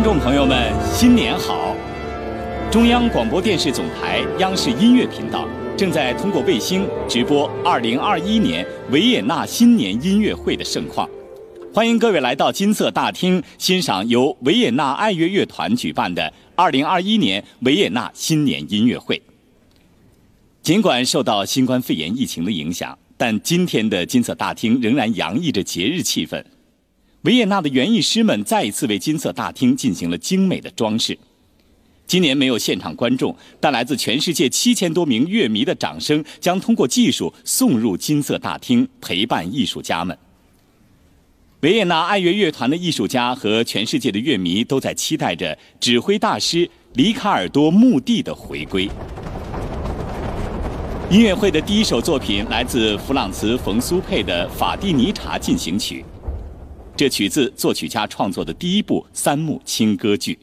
观众朋友们，新年好！中央广播电视总台央视音乐频道正在通过卫星直播2021年维也纳新年音乐会的盛况。欢迎各位来到金色大厅，欣赏由维也纳爱乐乐团举办的2021年维也纳新年音乐会。尽管受到新冠肺炎疫情的影响，但今天的金色大厅仍然洋溢着节日气氛。维也纳的园艺师们再一次为金色大厅进行了精美的装饰。今年没有现场观众，但来自全世界七千多名乐迷的掌声将通过技术送入金色大厅，陪伴艺术家们。维也纳爱乐乐团的艺术家和全世界的乐迷都在期待着指挥大师里卡尔多·穆蒂的回归。音乐会的第一首作品来自弗朗茨·冯苏佩的《法蒂尼察进行曲》。这取自作曲家创作的第一部三幕轻歌剧。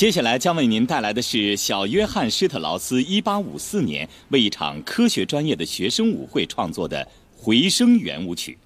接下来将为您带来的是小约翰施特劳斯1854年为一场科学专业的学生舞会创作的回声圆舞曲。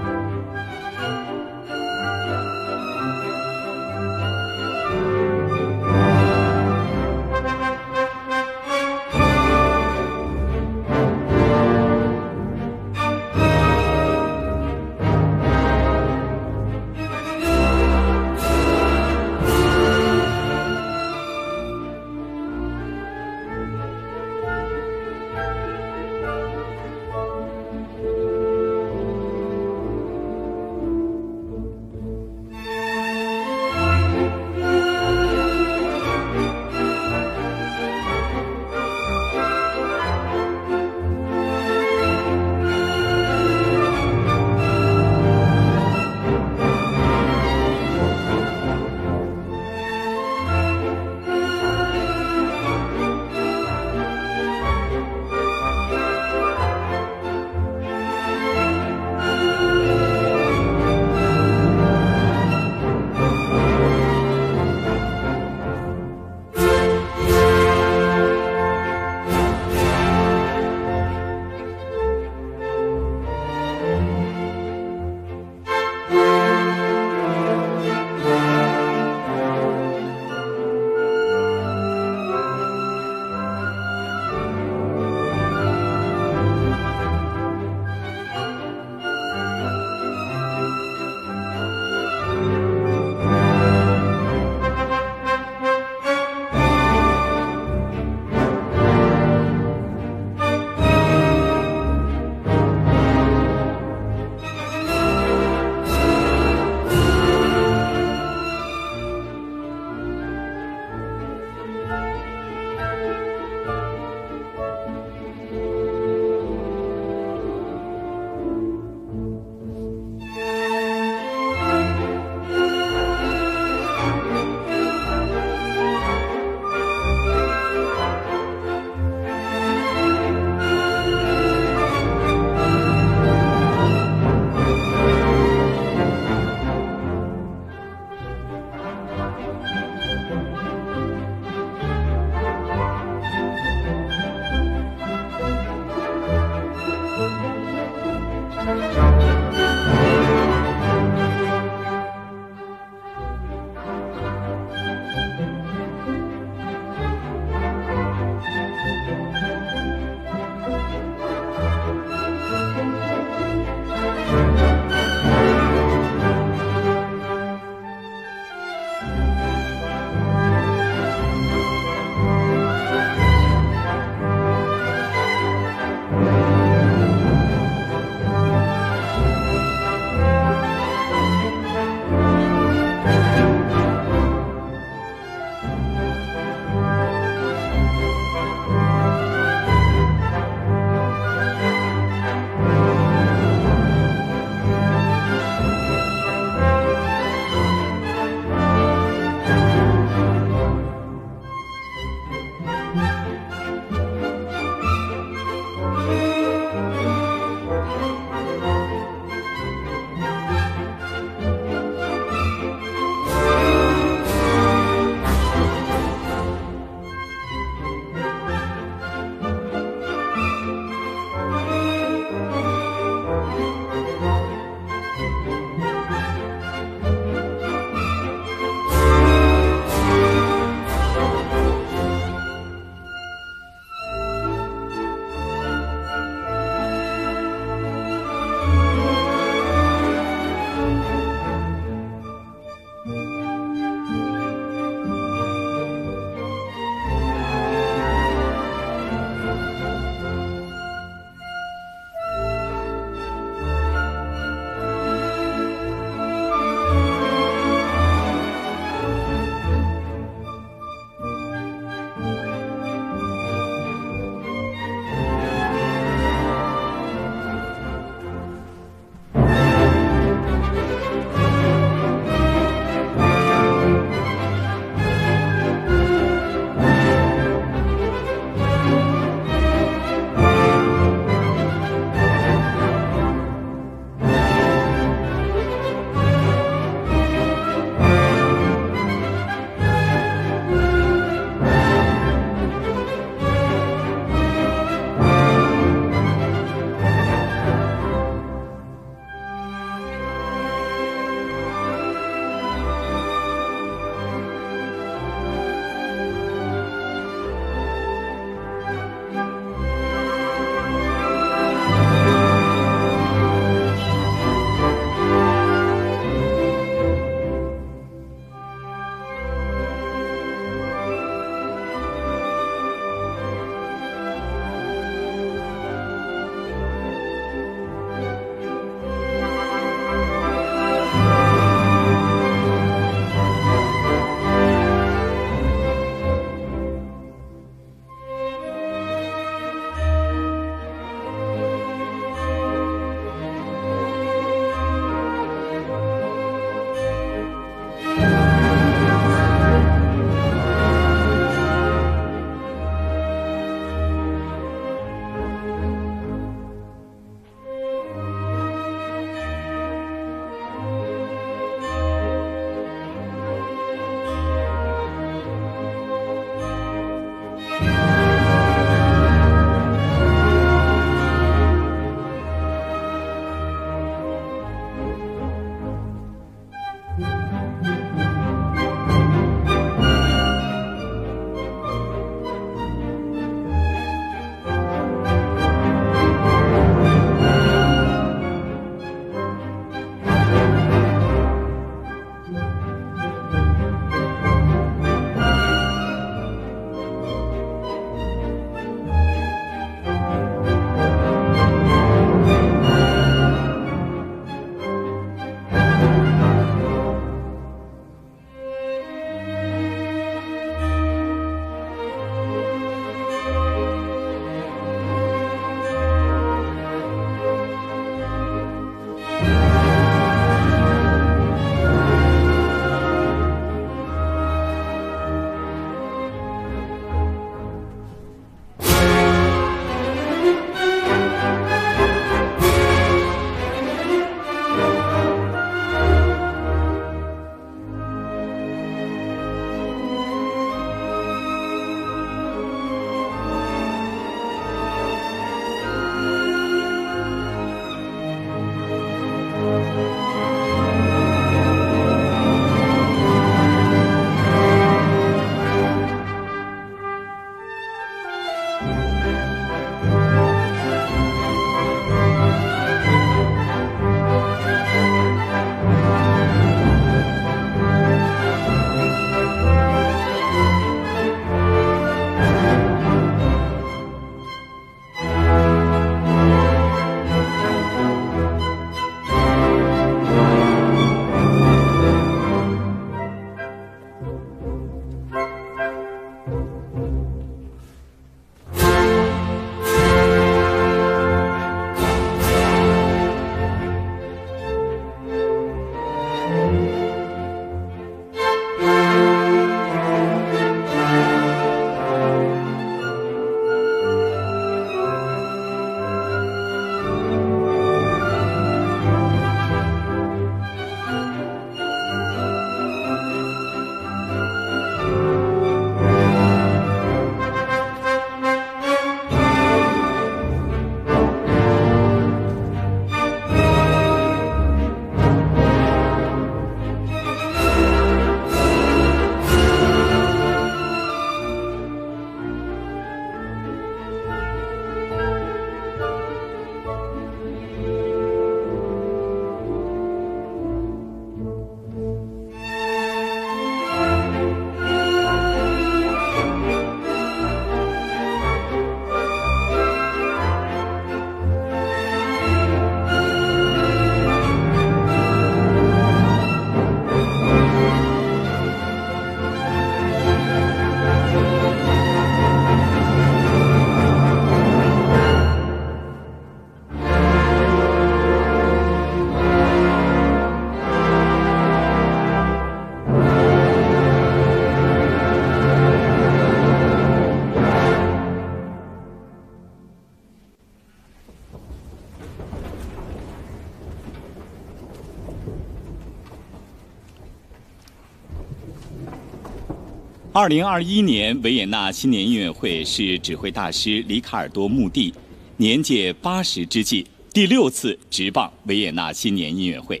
二零二一年维也纳新年音乐会是指挥大师里卡尔多·穆蒂年届八十之际第六次执棒维也纳新年音乐会。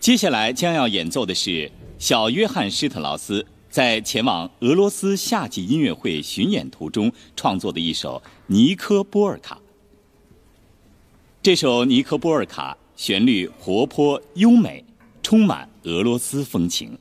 接下来将要演奏的是小约翰施特劳斯在前往俄罗斯夏季音乐会巡演途中创作的一首《尼科波尔卡》。这首《尼科波尔卡》旋律活泼优美，充满俄罗斯风情。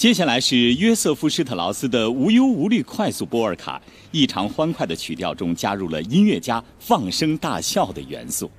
接下来是约瑟夫施特劳斯的无忧无虑快速波尔卡，异常欢快的曲调中加入了音乐家放声大笑的元素。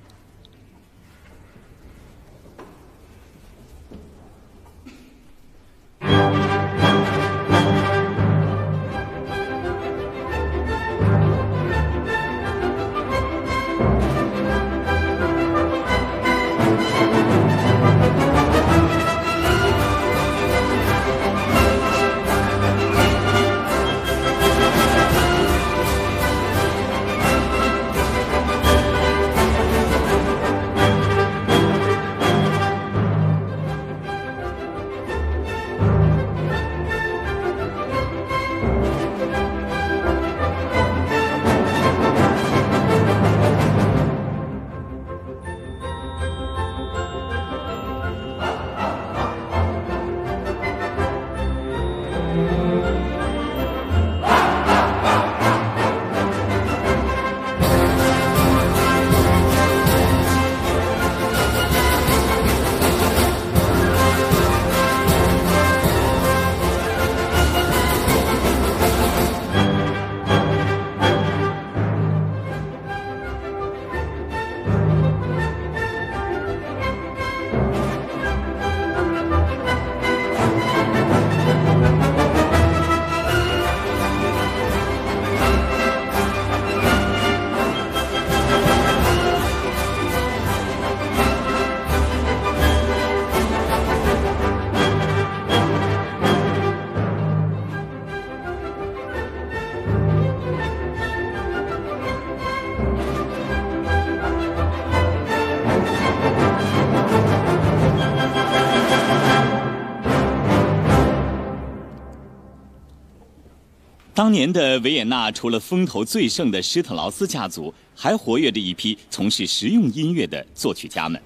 当年的维也纳，除了风头最盛的施特劳斯家族，还活跃着一批从事实用音乐的作曲家们。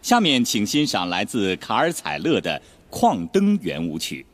下面，请欣赏来自卡尔采勒的《矿灯圆舞曲》。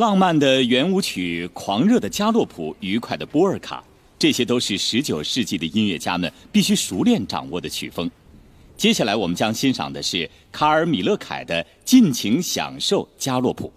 浪漫的圆舞曲、狂热的加洛普、愉快的波尔卡，这些都是十九世纪的音乐家们必须熟练掌握的曲风。接下来我们将欣赏的是卡尔·米勒凯的《尽情享受加洛普》。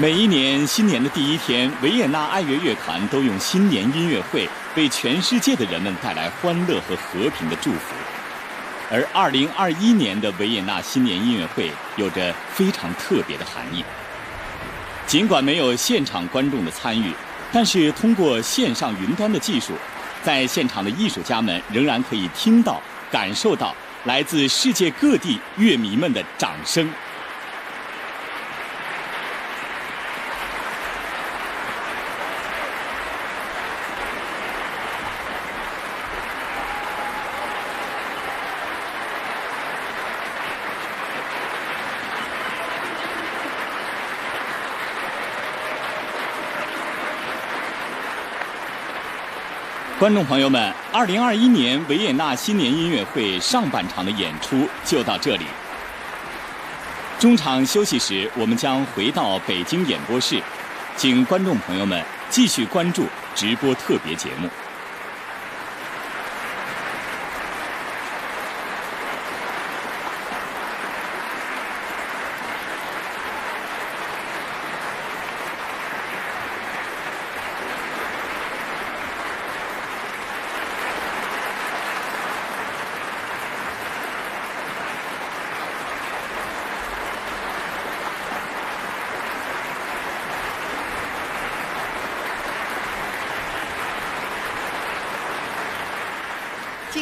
每一年新年的第一天，维也纳爱乐乐团都用新年音乐会为全世界的人们带来欢乐和和平的祝福。而2021年的维也纳新年音乐会有着非常特别的含义。尽管没有现场观众的参与，但是通过线上云端的技术，在现场的艺术家们仍然可以听到、感受到来自世界各地乐迷们的掌声。观众朋友们，二零二一年维也纳新年音乐会上半场的演出就到这里。中场休息时，我们将回到北京演播室，请观众朋友们继续关注直播特别节目。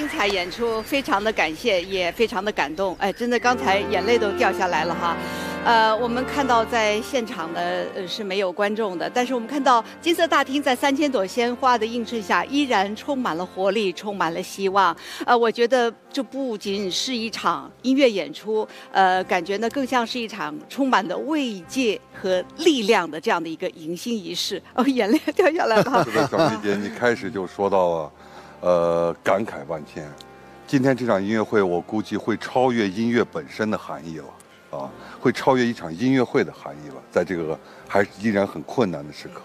精彩演出，非常的感谢，也非常的感动。哎，真的，刚才眼泪都掉下来了哈。呃，我们看到在现场的呃是没有观众的，但是我们看到金色大厅在三千朵鲜花的映衬下，依然充满了活力，充满了希望。呃，我觉得这不仅是一场音乐演出，呃，感觉呢更像是一场充满的慰藉和力量的这样的一个迎新仪式。哦，眼泪掉下来了。是的，小丽姐，你开始就说到了。呃，感慨万千。今天这场音乐会，我估计会超越音乐本身的含义了，啊，会超越一场音乐会的含义了。在这个还依然很困难的时刻，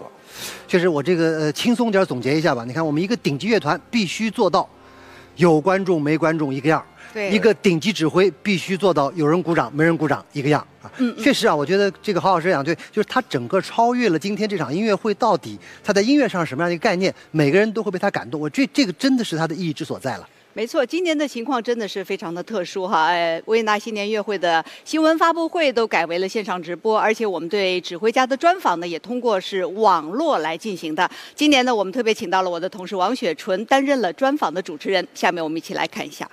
确实，我这个呃轻松点总结一下吧。你看，我们一个顶级乐团必须做到有观众没观众一个样。对，一个顶级指挥必须做到有人鼓掌没人鼓掌一个样啊。嗯，确实啊，我觉得这个郝老师讲对，就是他整个超越了今天这场音乐会到底他在音乐上什么样的一个概念，每个人都会被他感动。我这这个真的是他的意义之所在了。没错，今年的情况真的是非常的特殊哈。呃，维也纳新年音乐会的新闻发布会都改为了线上直播，而且我们对指挥家的专访呢，也通过是网络来进行的。今年呢，我们特别请到了我的同事王雪纯担任了专访的主持人。下面我们一起来看一下。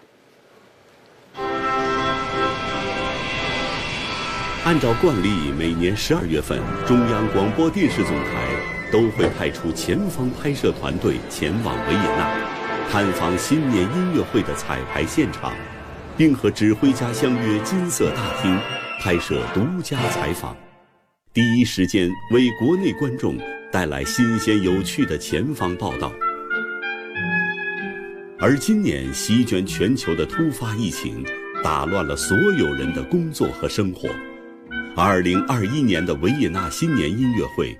按照惯例，每年十二月份，中央广播电视总台都会派出前方拍摄团队前往维也纳。探访新年音乐会的彩排现场，并和指挥家相约金色大厅拍摄独家采访，第一时间为国内观众带来新鲜有趣的前方报道。而今年席卷全球的突发疫情，打乱了所有人的工作和生活。二零二一年的维也纳新年音乐会，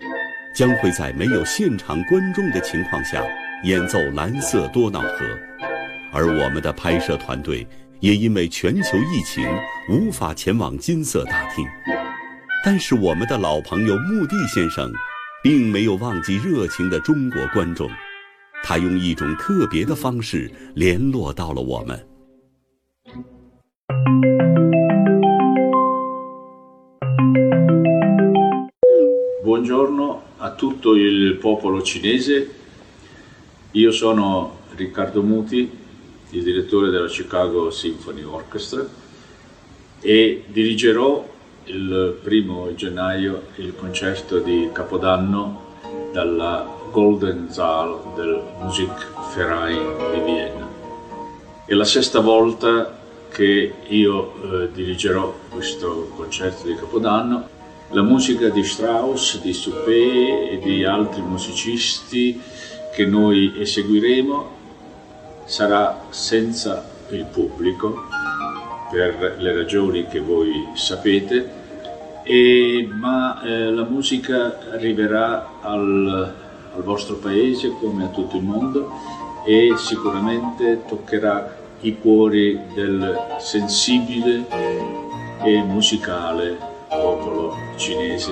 将会在没有现场观众的情况下。演奏《蓝色多瑙河》，而我们的拍摄团队也因为全球疫情无法前往金色大厅。但是我们的老朋友穆蒂先生，并没有忘记热情的中国观众，他用一种特别的方式联络到了我们。Buongiorno a tutto il popolo cinese. Io sono Riccardo Muti, il direttore della Chicago Symphony Orchestra e dirigerò il primo gennaio il concerto di Capodanno dalla Golden Saal del Musikverein di Vienna. È la sesta volta che io eh, dirigerò questo concerto di Capodanno. La musica di Strauss, di Suppé e di altri musicisti che noi eseguiremo sarà senza il pubblico per le ragioni che voi sapete, e, ma eh, la musica arriverà al, al vostro paese come a tutto il mondo e sicuramente toccherà i cuori del sensibile e musicale popolo cinese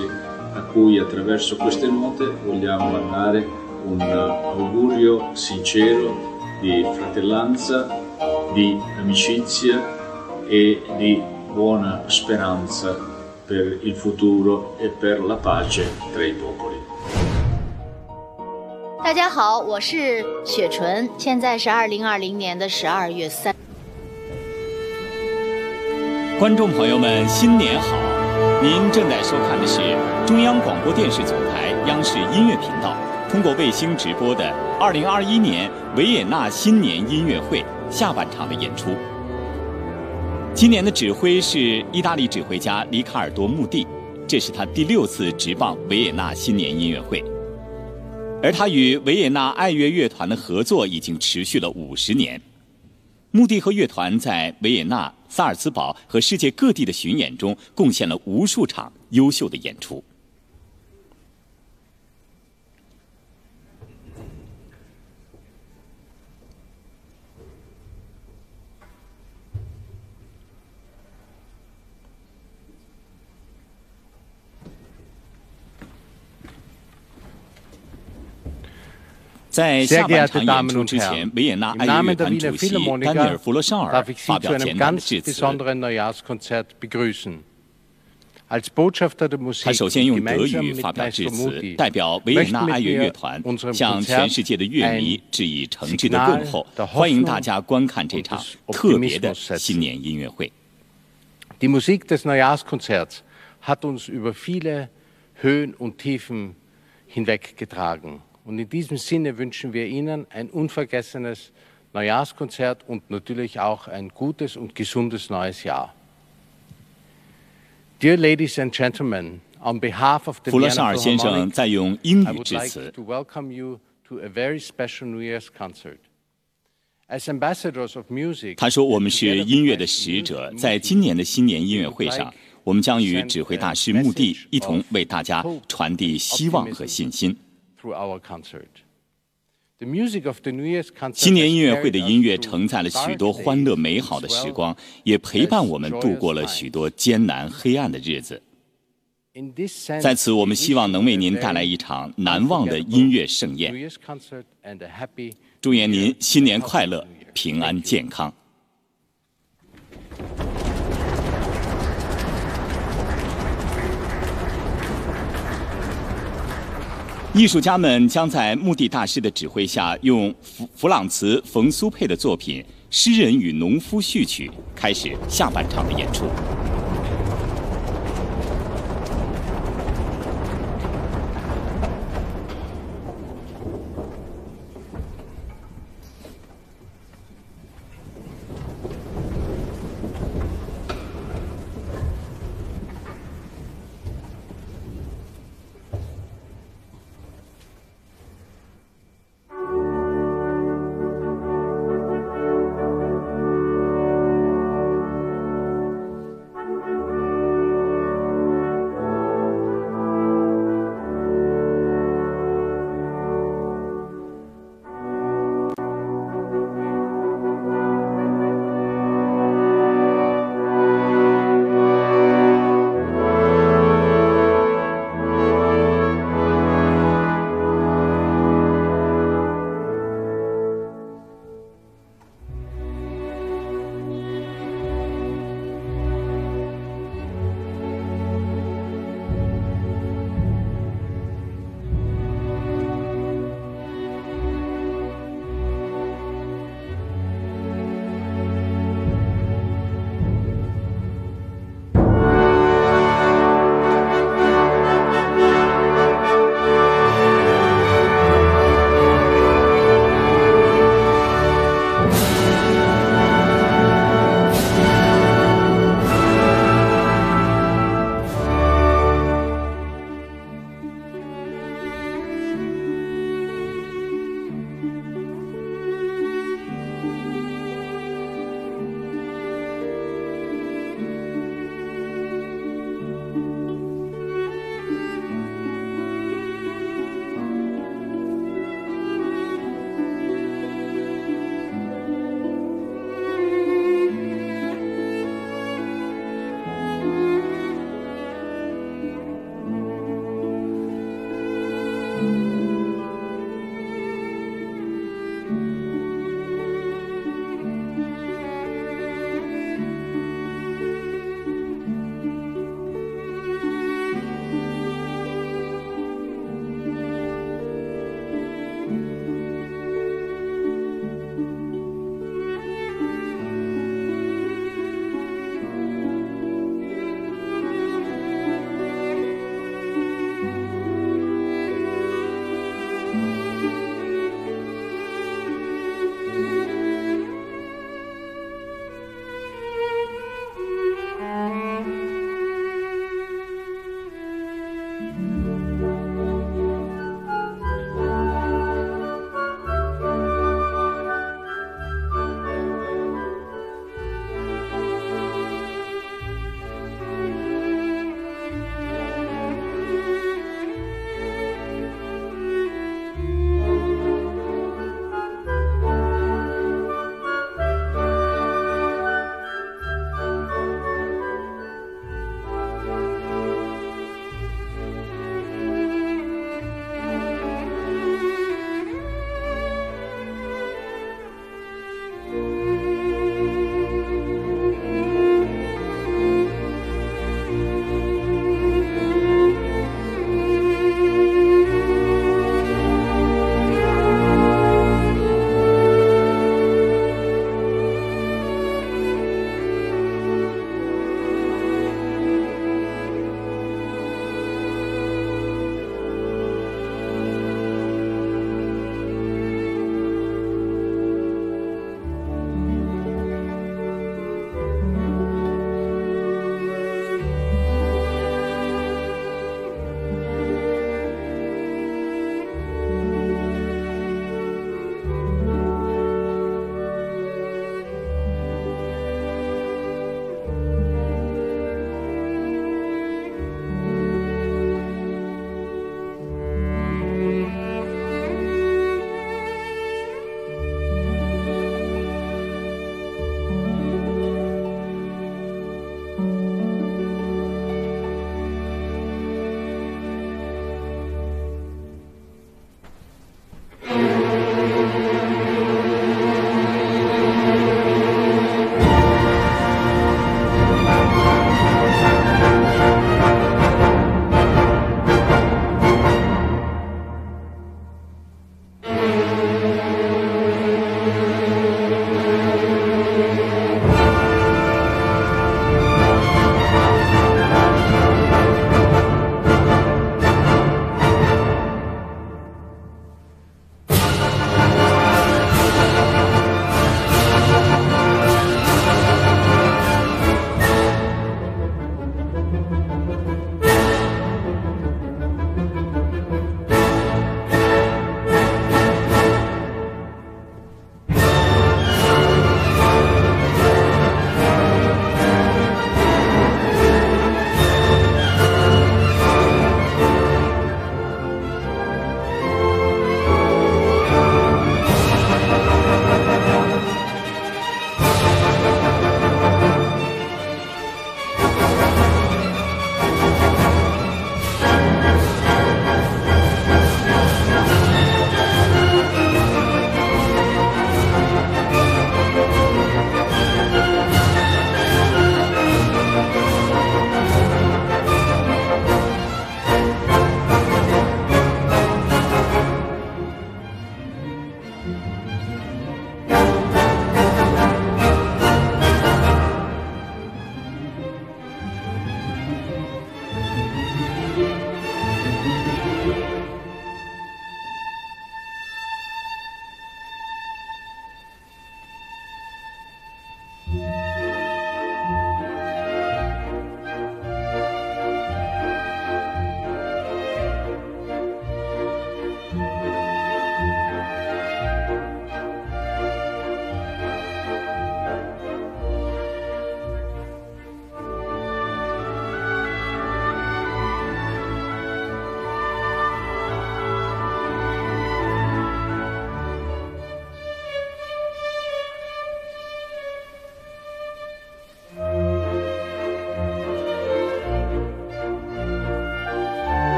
a cui attraverso queste note vogliamo mandare un augurio sincero di fratellanza, di amicizia e di buona speranza per il futuro e per la pace tra i popoli. 大家好，我是雪纯，现在是二零二零年的十二月三。观众朋友们，新年好！您正在收看的是中央广播电视总台央视音乐频道。通过卫星直播的2021年维也纳新年音乐会下半场的演出。今年的指挥是意大利指挥家里卡尔多·穆蒂，这是他第六次执棒维也纳新年音乐会。而他与维也纳爱乐乐团的合作已经持续了五十年。穆蒂和乐团在维也纳、萨尔茨堡和世界各地的巡演中，贡献了无数场优秀的演出。在下半场演出之前，维也纳爱乐乐团主席丹尼尔·弗洛绍尔发表简短的致辞。他首先用德语发表致辞，代表维也纳爱乐乐团向全世界的乐迷致以诚挚的问候，欢迎大家观看这场特别的新年音乐会。Die Musik des Neujahrskonzerts hat uns über viele Höhen und Tiefen hinweggetragen. Und in diesem Sinne wünschen wir Ihnen ein unvergessenes Neujahrskonzert und natürlich auch ein gutes und gesundes neues Jahr. Dear ladies and gentlemen, on behalf of the 弗洛绍尔先生在用英语致辞。to to a very special New Year's concert. As ambassadors of music, 他说：“我们是音乐的使者，在今年的新年音乐会上，我们将与指挥大师穆蒂一同为大家传递希望和信心。” Through our concert. The music of the New Year's concert 新年音乐会的音乐承载了许多欢乐美好的时光，也陪伴我们度过了许多艰难黑暗的日子。在此，我们希望能为您带来一场难忘的音乐盛宴。祝愿您新年快乐！平安健康。艺术家们将在墓地大师的指挥下，用弗弗朗茨·冯苏佩的作品《诗人与农夫序曲》开始下半场的演出。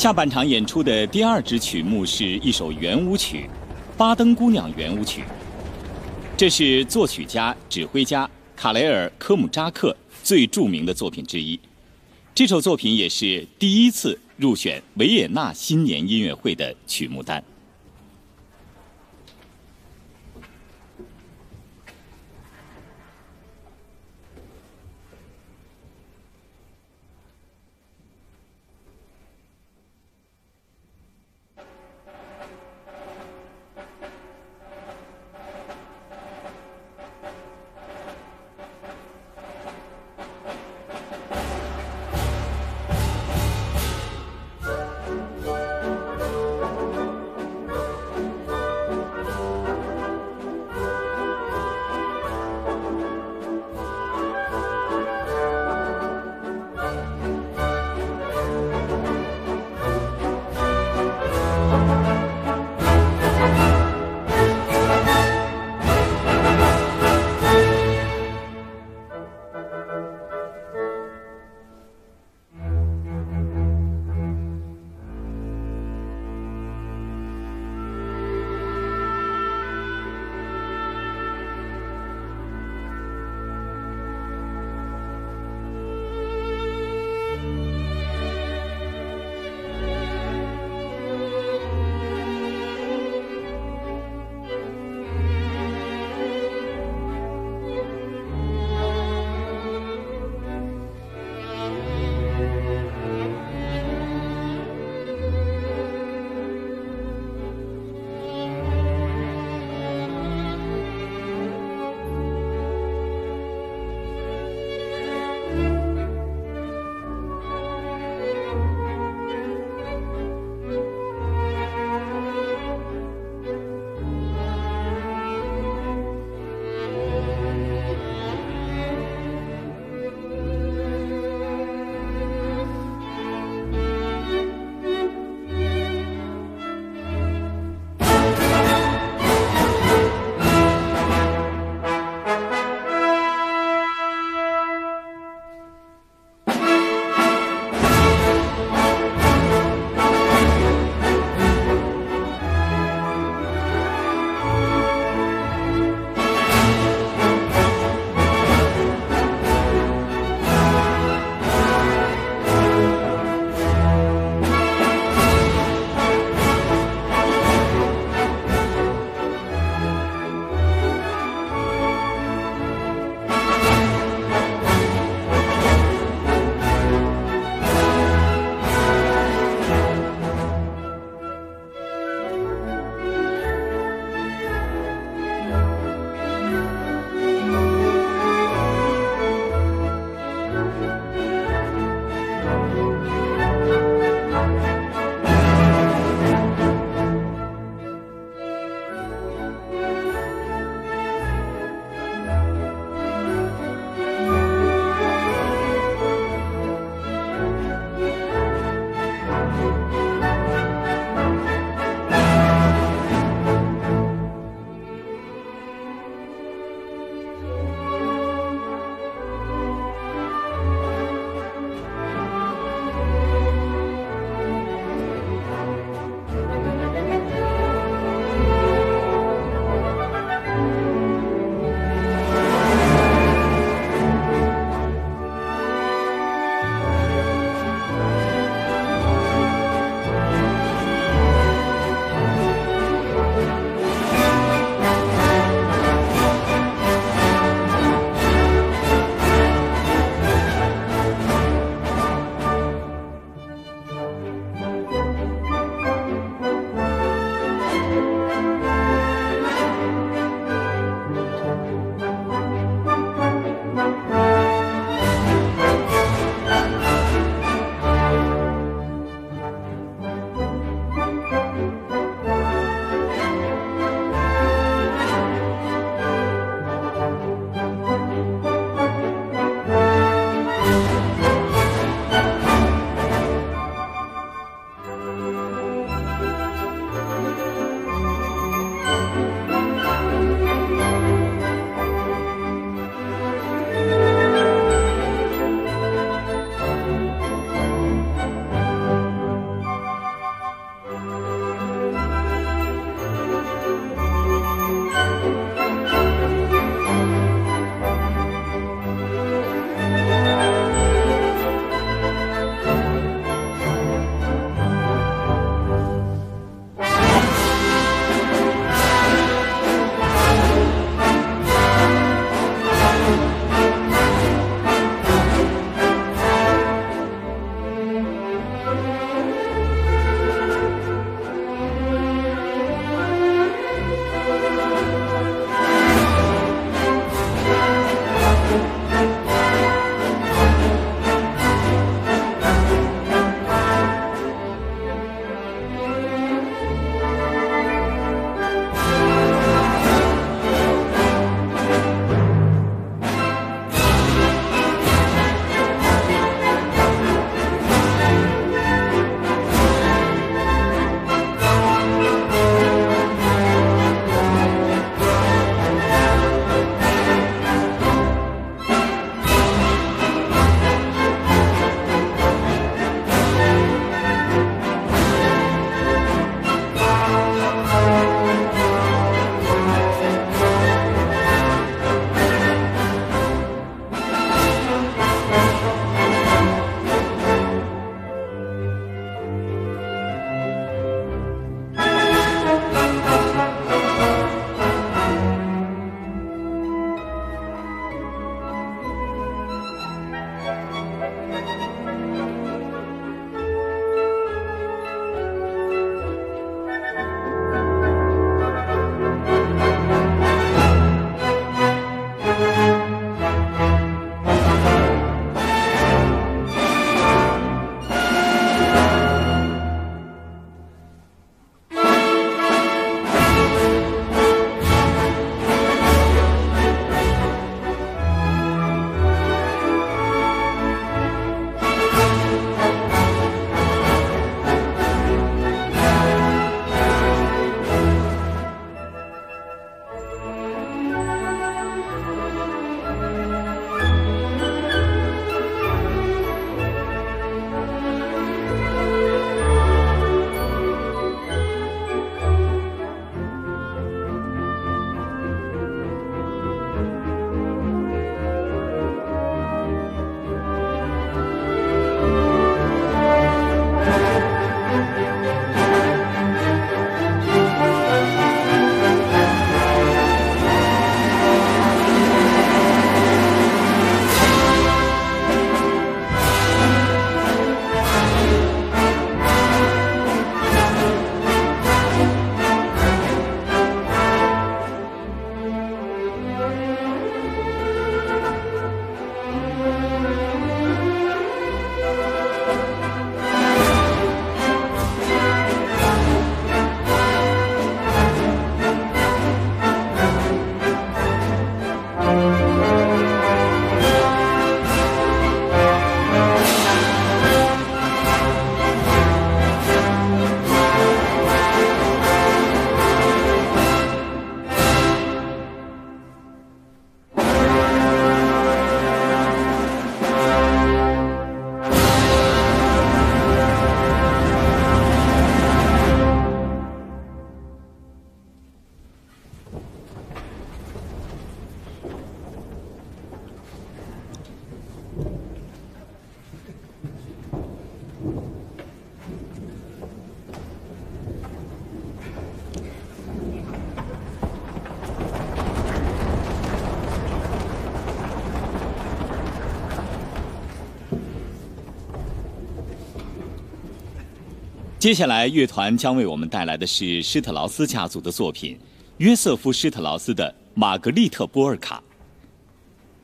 下半场演出的第二支曲目是一首圆舞曲，《巴登姑娘圆舞曲》。这是作曲家、指挥家卡雷尔·科姆扎克最著名的作品之一。这首作品也是第一次入选维也纳新年音乐会的曲目单。接下来，乐团将为我们带来的是施特劳斯家族的作品——约瑟夫·施特劳斯的《玛格丽特·波尔卡》。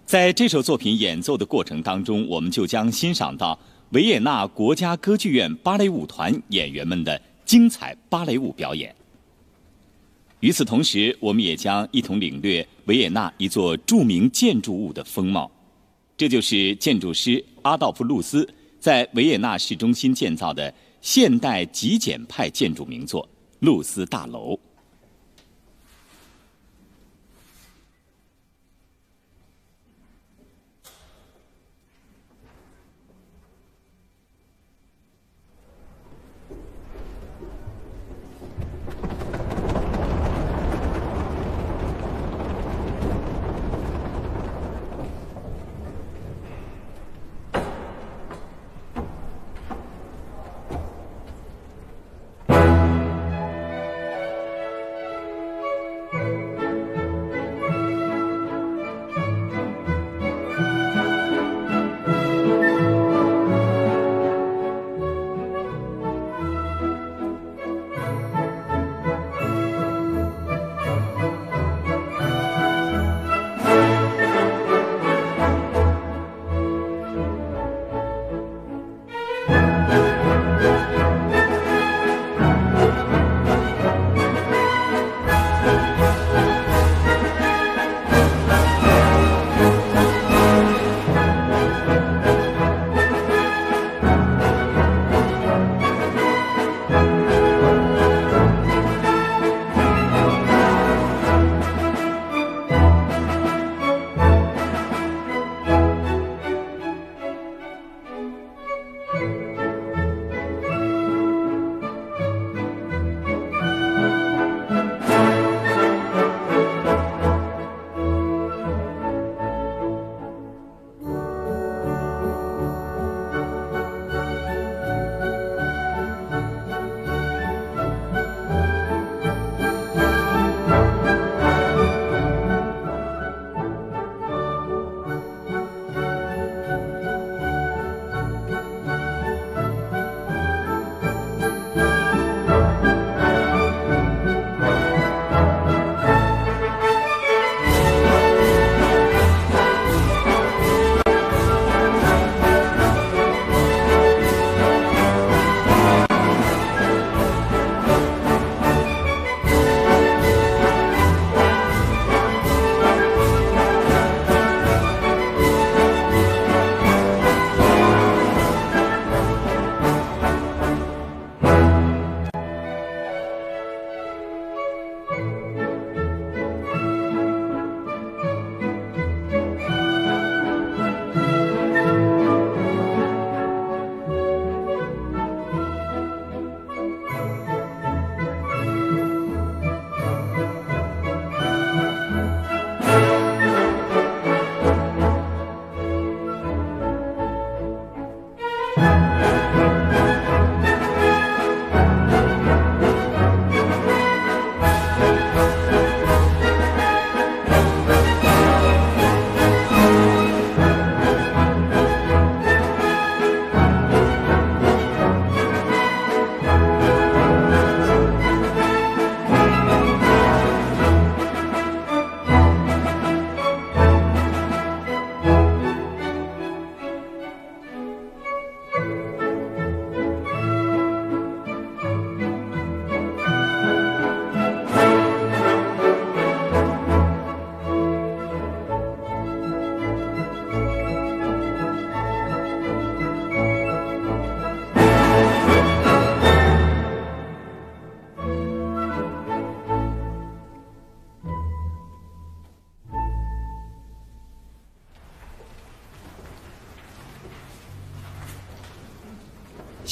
在这首作品演奏的过程当中，我们就将欣赏到维也纳国家歌剧院芭蕾舞团演员们的精彩芭蕾舞表演。与此同时，我们也将一同领略维也纳一座著名建筑物的风貌。这就是建筑师阿道夫·路斯在维也纳市中心建造的。现代极简派建筑名作——露丝大楼。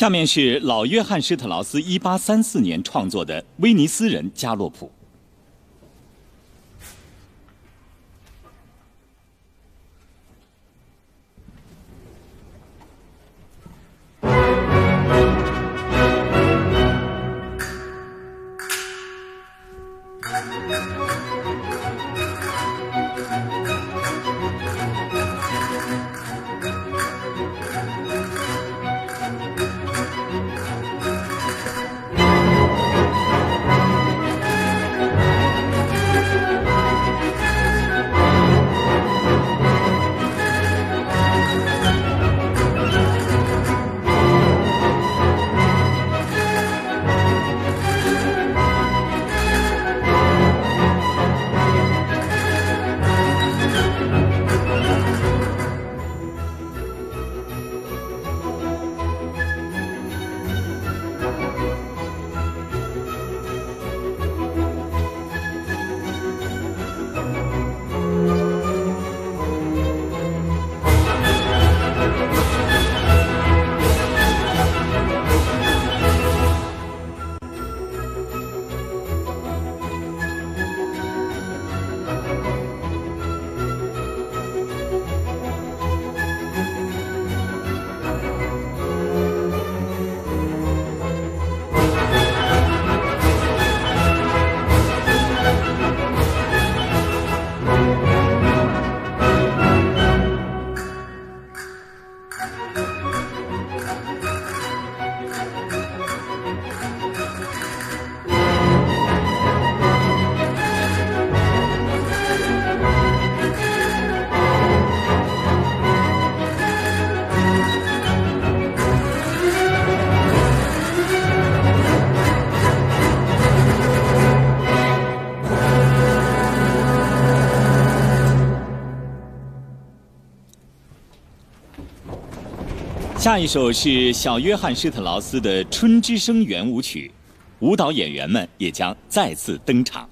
下面是老约翰施特劳斯1834年创作的《威尼斯人加洛普》。下一首是小约翰施特劳斯的《春之声》圆舞曲，舞蹈演员们也将再次登场。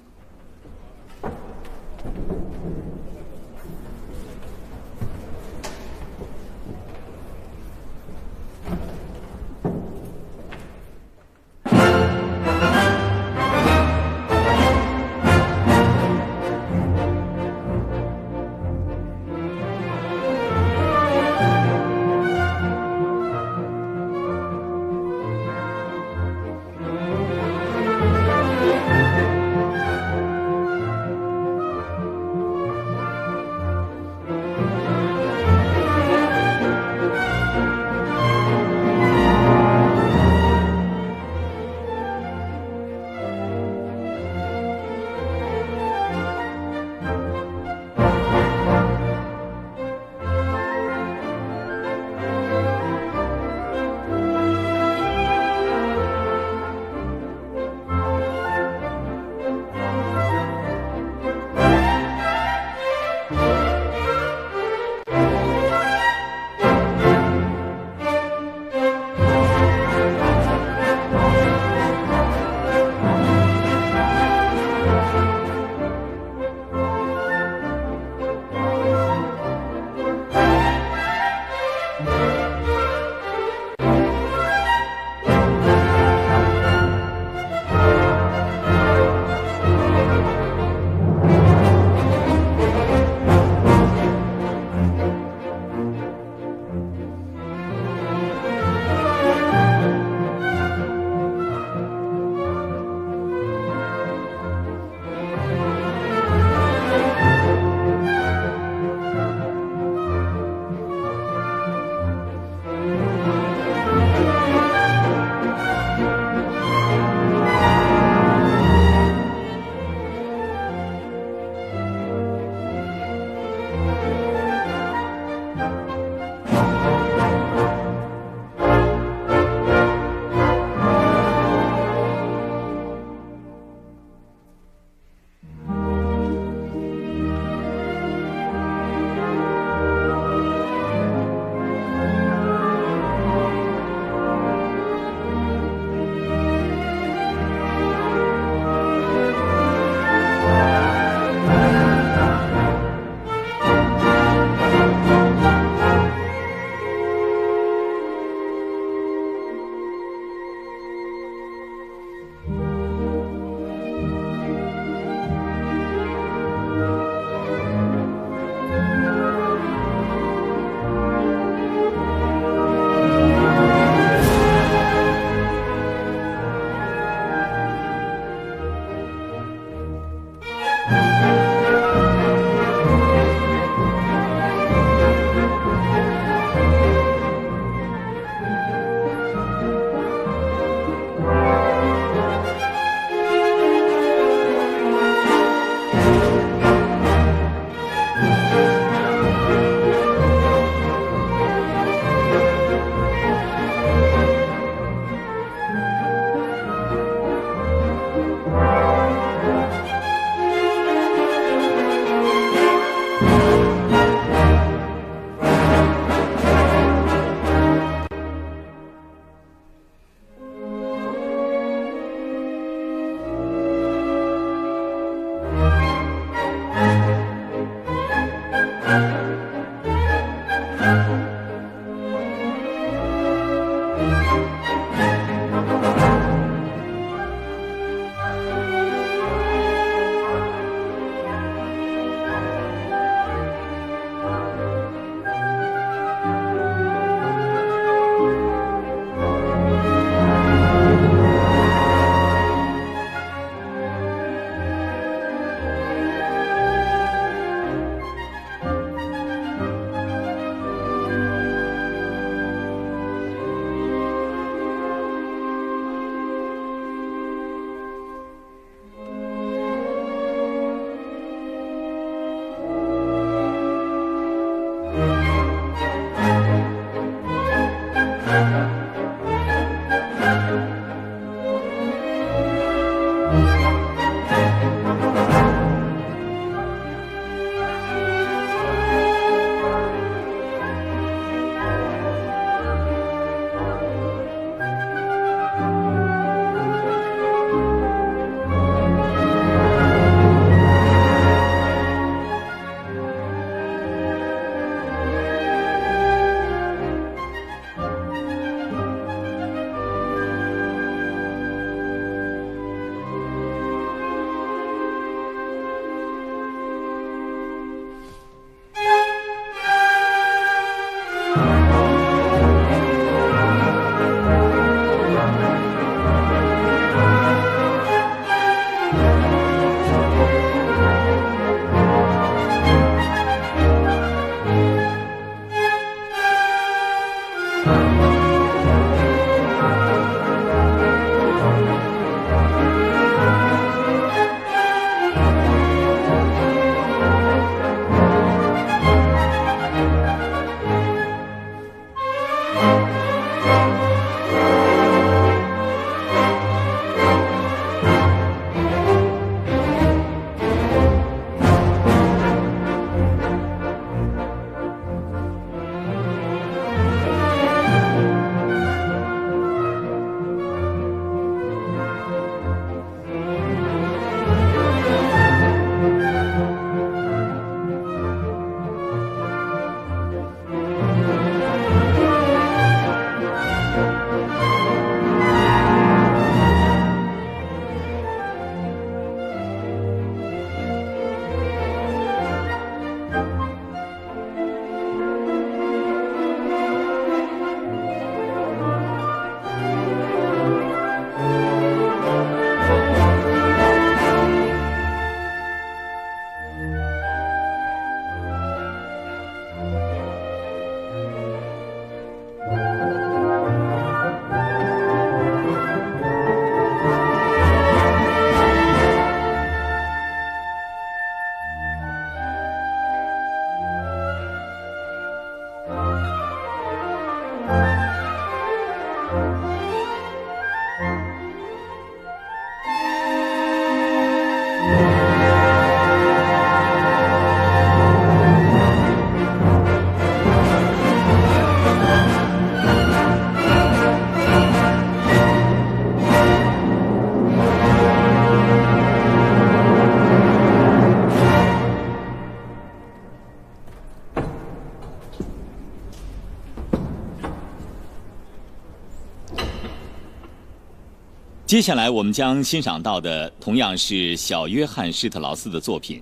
接下来我们将欣赏到的同样是小约翰施特劳斯的作品，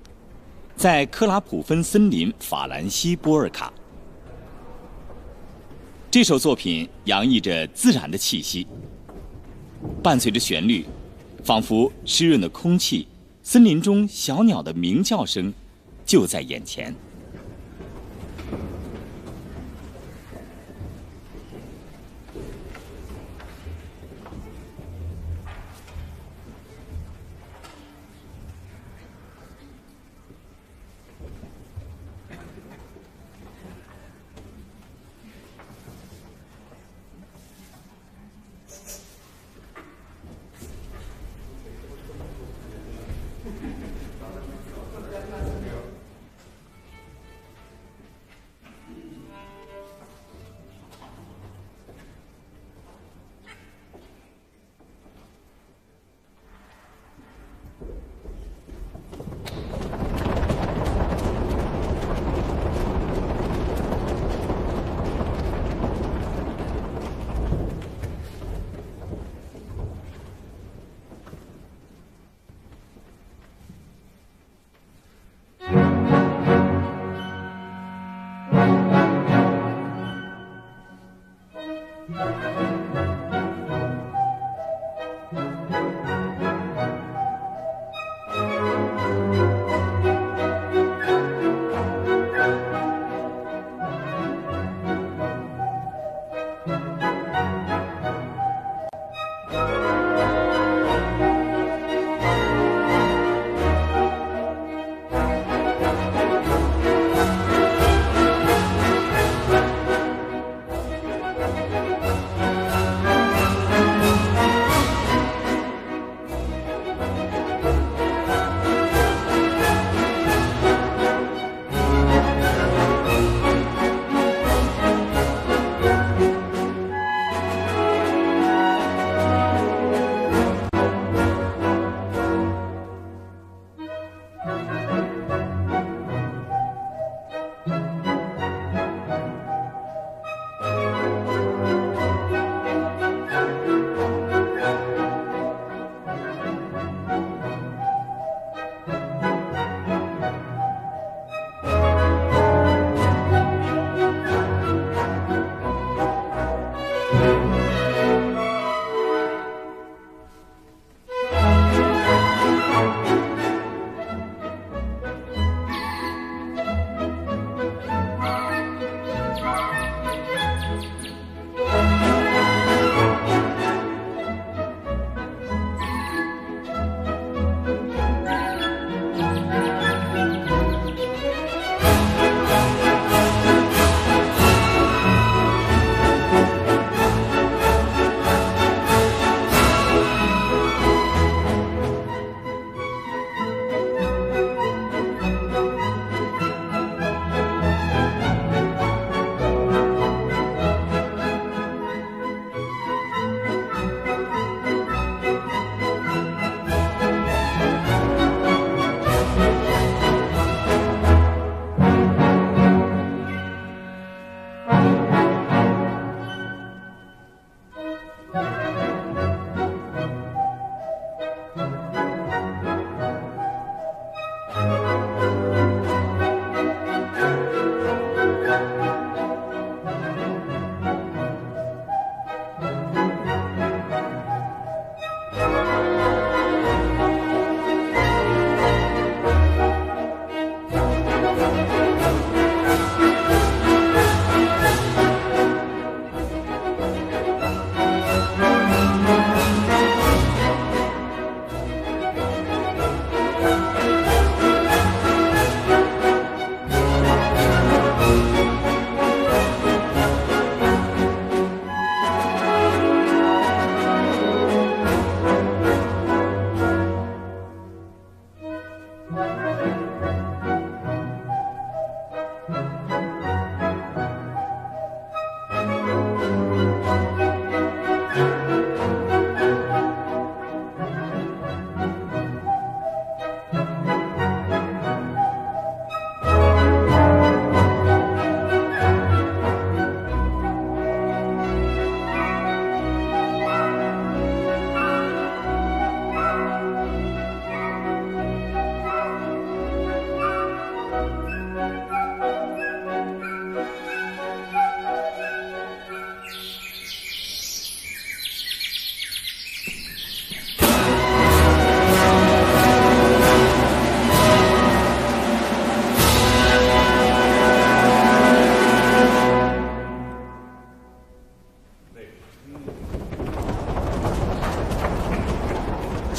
在克拉普芬森林法兰西波尔卡。这首作品洋溢着自然的气息，伴随着旋律，仿佛湿润的空气，森林中小鸟的鸣叫声就在眼前。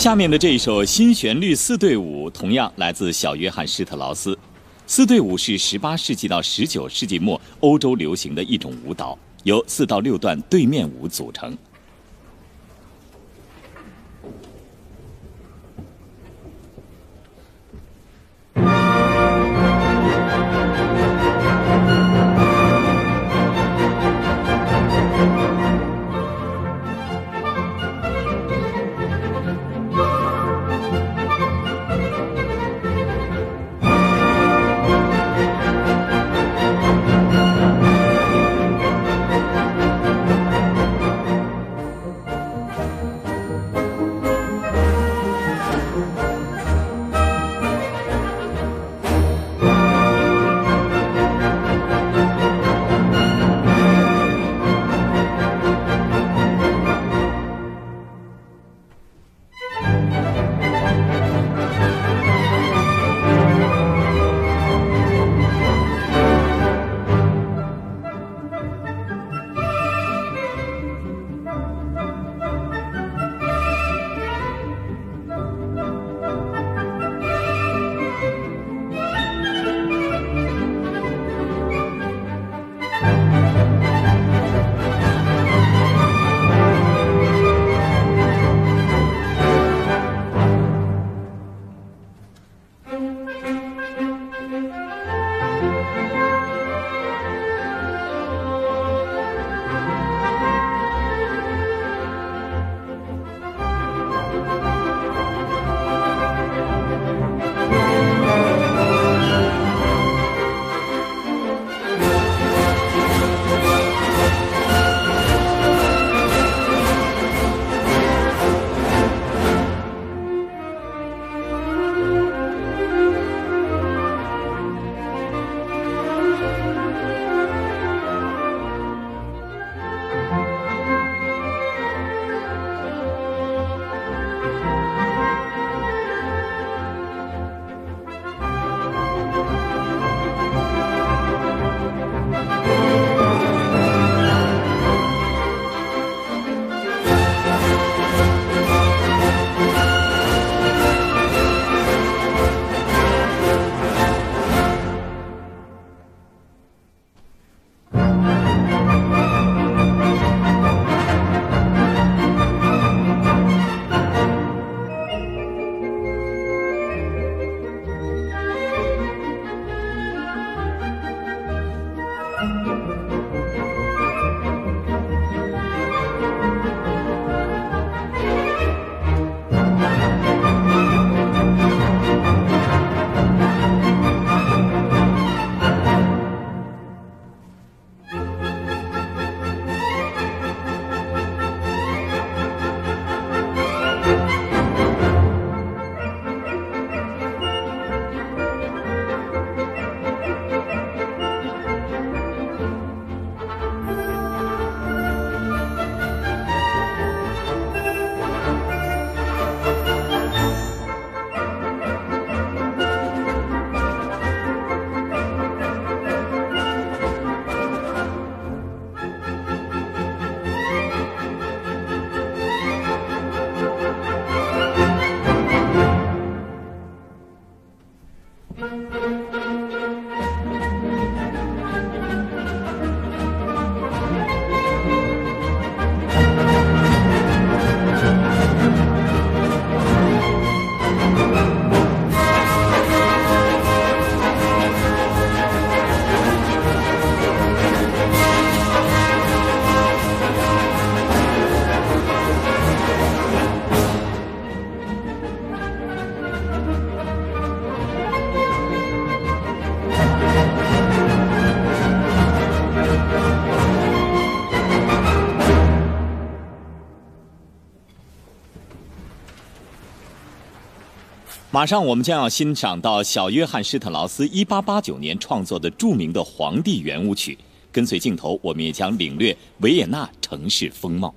下面的这一首新旋律四对舞，同样来自小约翰施特劳斯。四对舞是十八世纪到十九世纪末欧洲流行的一种舞蹈，由四到六段对面舞组成。马上我们将要欣赏到小约翰施特劳斯1889年创作的著名的《皇帝圆舞曲》，跟随镜头，我们也将领略维也纳城市风貌。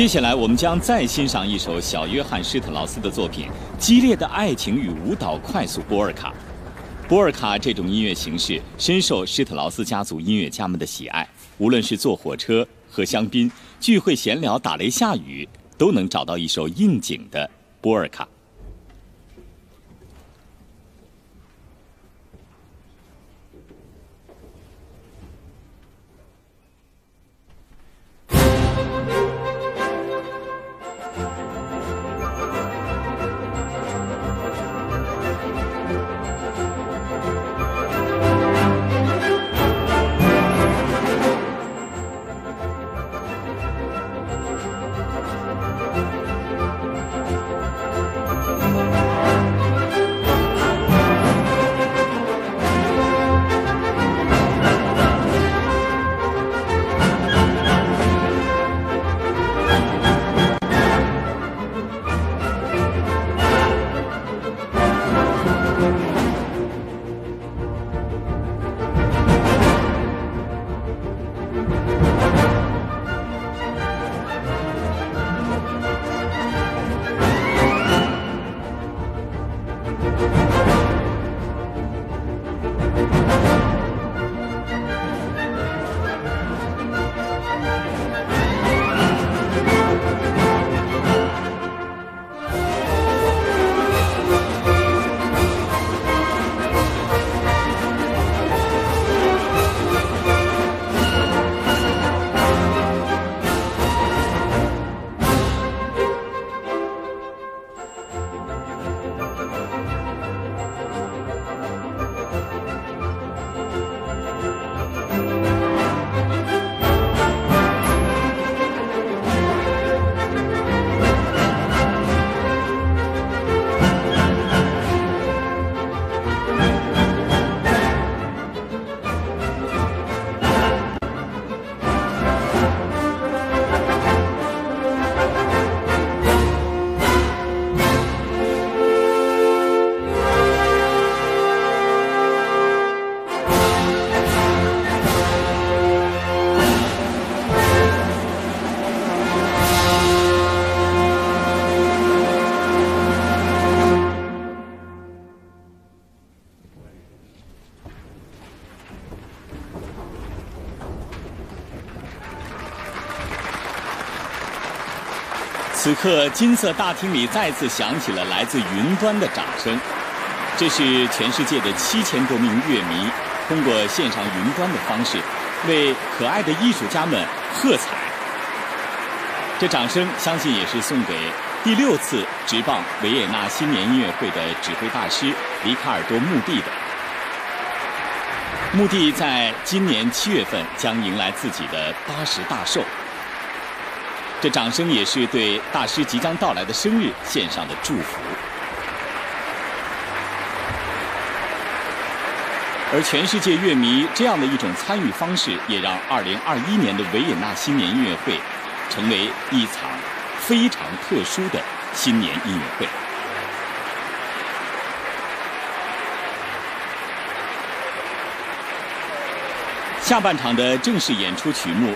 接下来，我们将再欣赏一首小约翰施特劳斯的作品《激烈的爱情与舞蹈快速波尔卡》。波尔卡这种音乐形式深受施特劳斯家族音乐家们的喜爱，无论是坐火车、喝香槟、聚会闲聊、打雷下雨，都能找到一首应景的波尔卡。此刻，金色大厅里再次响起了来自云端的掌声。这是全世界的七千多名乐迷通过线上云端的方式，为可爱的艺术家们喝彩。这掌声，相信也是送给第六次执棒维也纳新年音乐会的指挥大师里卡尔多·穆蒂的。穆蒂在今年七月份将迎来自己的八十大寿。这掌声也是对大师即将到来的生日献上的祝福。而全世界乐迷这样的一种参与方式，也让2021年的维也纳新年音乐会成为一场非常特殊的新年音乐会。下半场的正式演出曲目。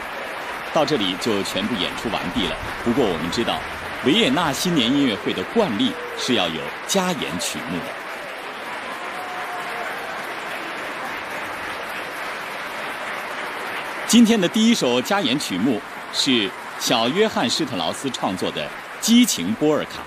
到这里就全部演出完毕了。不过我们知道，维也纳新年音乐会的惯例是要有加演曲目的。今天的第一首加演曲目是小约翰施特劳斯创作的《激情波尔卡》。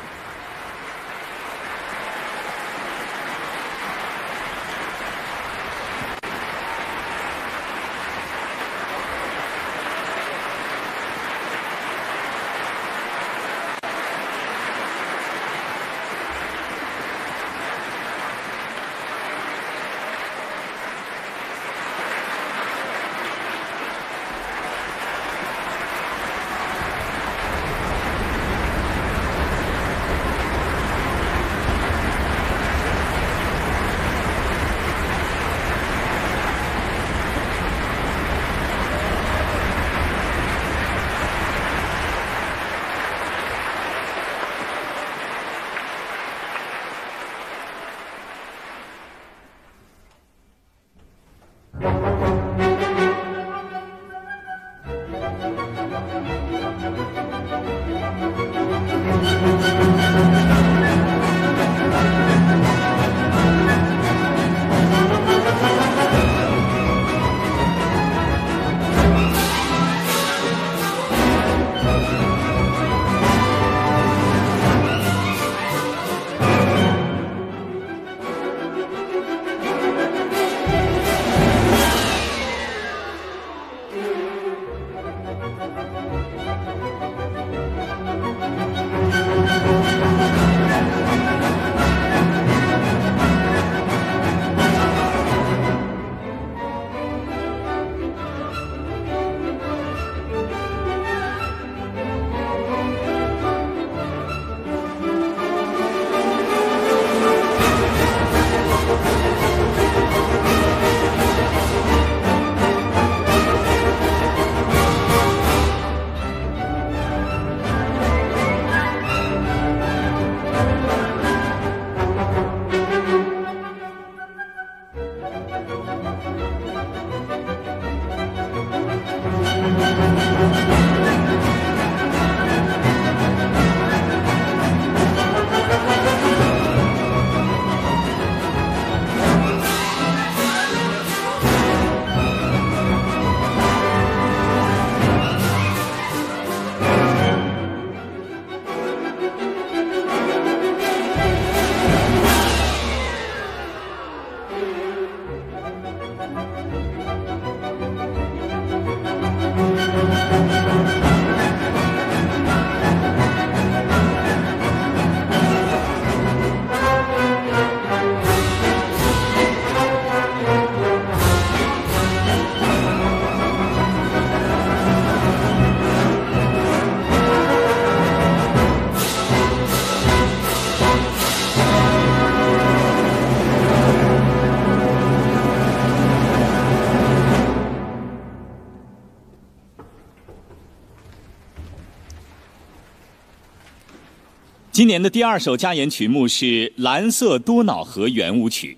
今年的第二首加演曲目是《蓝色多瑙河圆舞曲》，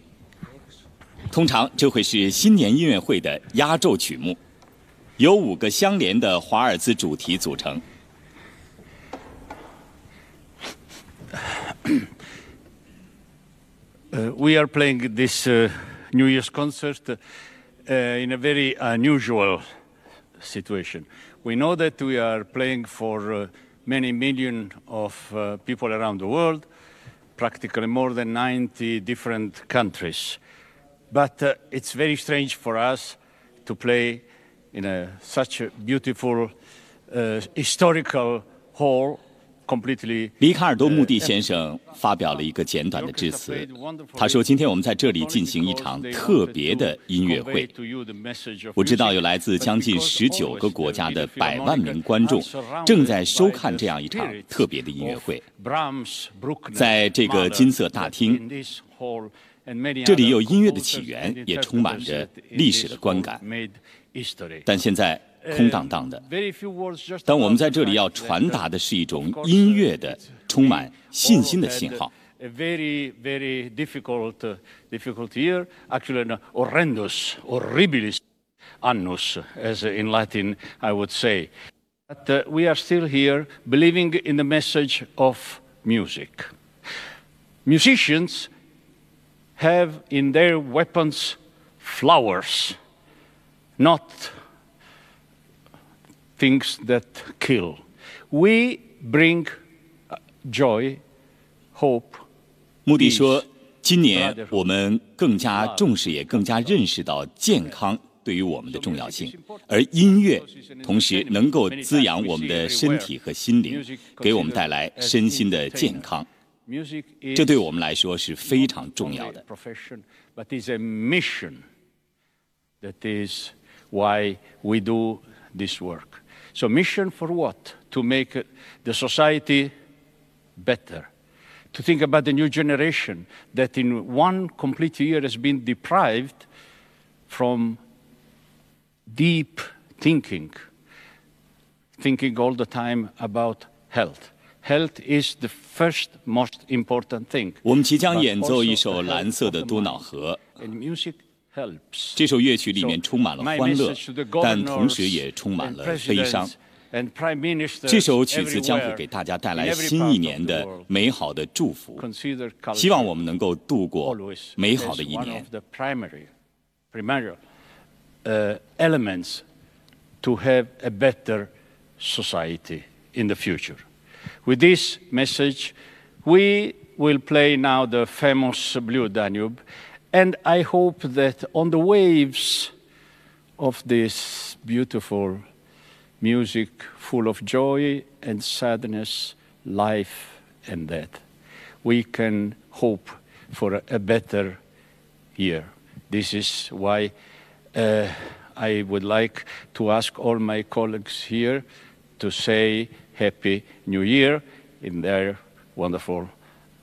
通常这会是新年音乐会的压轴曲目，由五个相连的华尔兹主题组成。Uh, we are playing this uh, New Year's concert uh, in a very unusual situation. We know that we are playing for uh, many million of uh, people around the world, practically more than 90 different countries. But uh, it's very strange for us to play in a, such a beautiful historical hall 里卡尔多·穆蒂先生发表了一个简短的致辞。他说：“今天我们在这里进行一场特别的音乐会。我知道有来自将近十九个国家的百万名观众正在收看这样一场特别的音乐会。在这个金色大厅，这里有音乐的起源，也充满着历史的观感。但现在。”空荡荡的，但我们在这里要传达的是一种音乐的、充满信心的信号。A very, very difficult, difficult year. Actually, an horrendous, horribilis annus, as in Latin I would say. But we are still here, believing in the message of music. Musicians have in their weapons flowers, not things that kill. We bring joy, hope. 穆迪说：“今年我们更加重视，也更加认识到健康对于我们的重要性。而音乐同时能够滋养我们的身体和心灵，给我们带来身心的健康。这对我们来说是非常重要的。” That is why we do this work. So mission for what? To make the society better. To think about the new generation that in one complete year has been deprived from deep thinking, thinking all the time about health. Health is the first most important thing. 我们即将演奏一首《蓝色的多瑙河》。 And music 这首乐曲里面充满了欢乐，但同时也充满了悲伤。这首曲子将会给大家带来新一年的美好的祝福，希望我们能够度过美好的一年。Elements to have a better society in the future. With this message, we will play now the famous Blue Danube. And I hope that on the waves of this beautiful music, full of joy and sadness, life and death, we can hope for a better year. This is why uh, I would like to ask all my colleagues here to say Happy New Year in their wonderful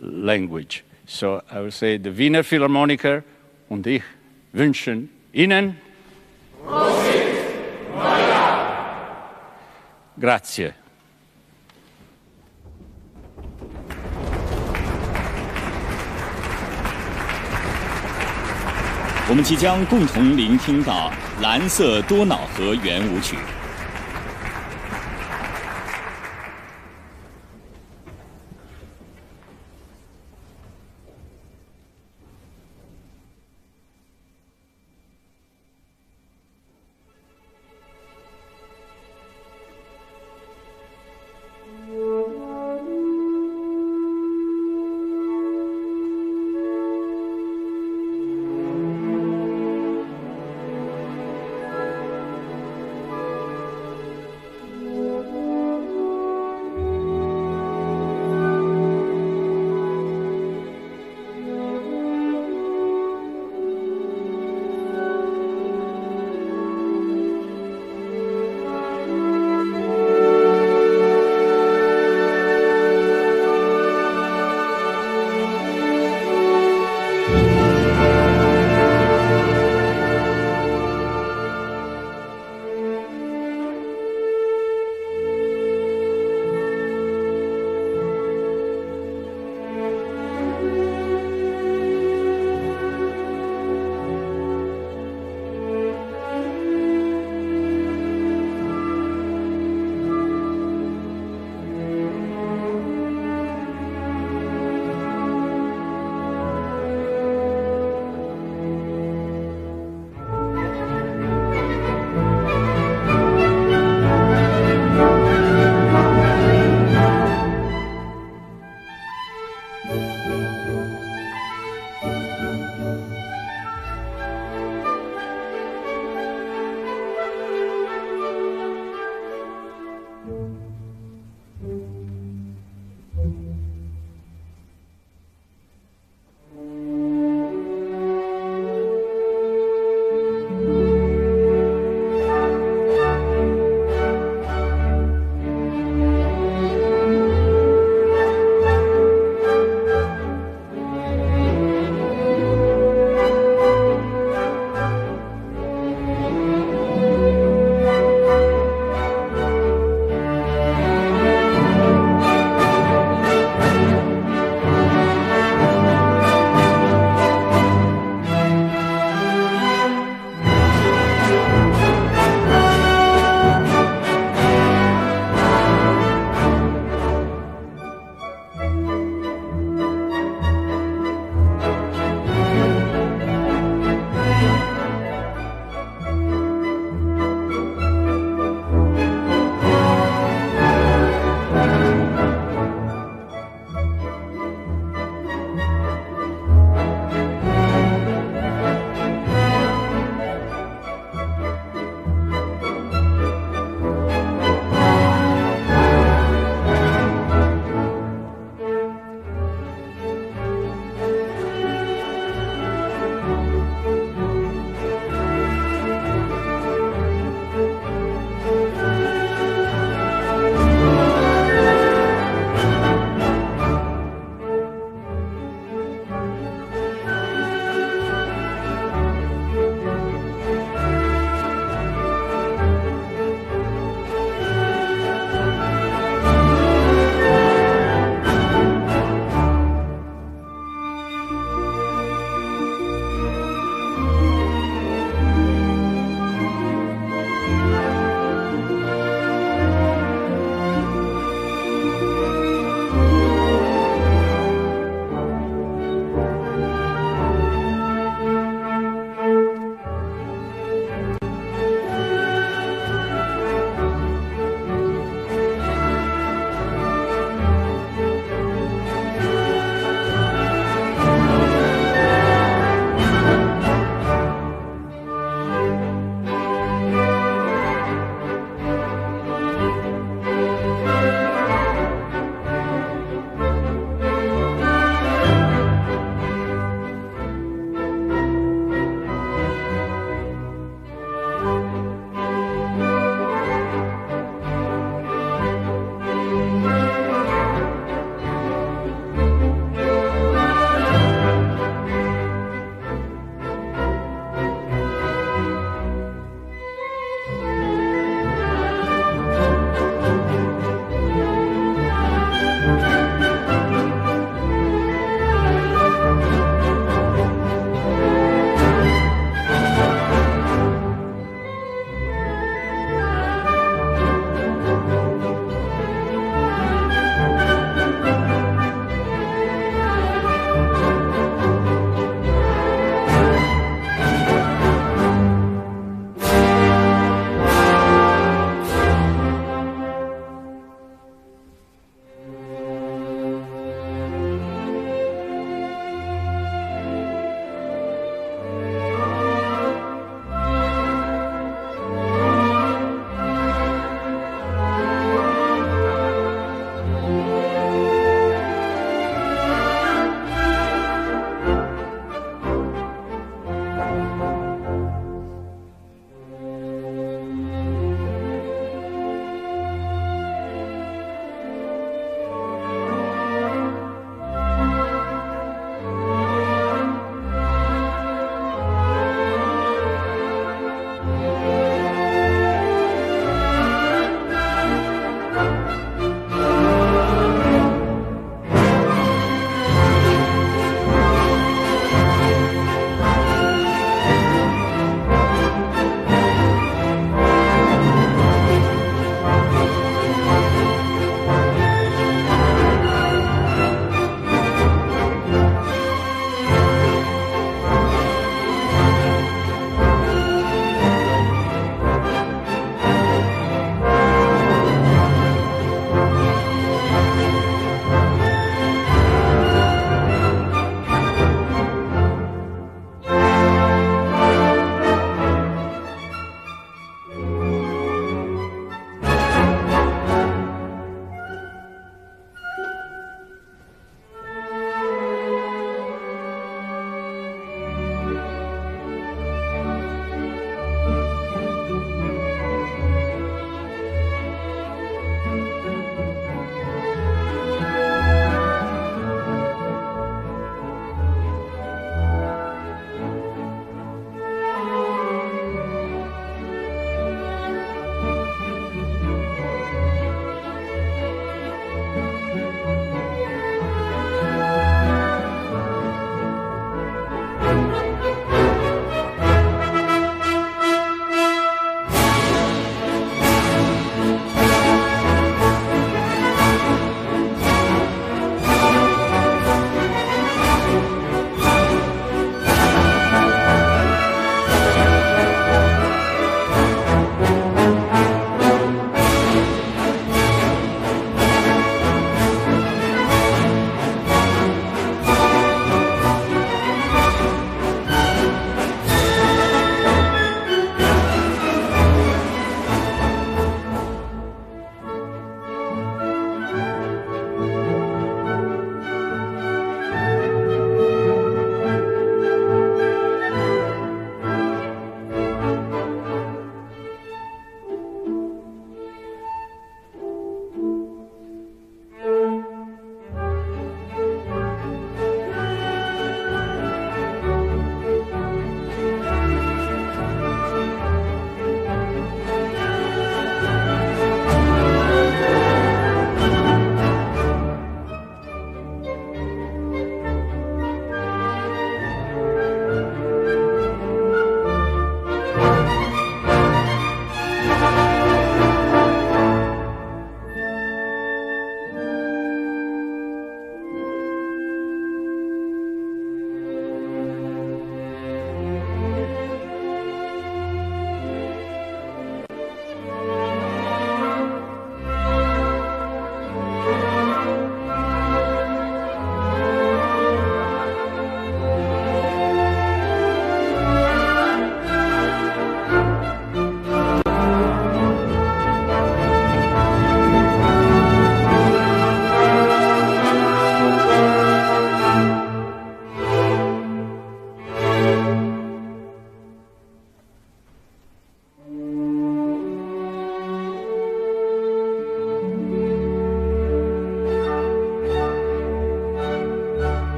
language. So I will say the Wiener Philharmoniker und ich wünschen Ihnen Grazie. 我们即将共同聆听到《蓝色多瑙河圆舞曲》。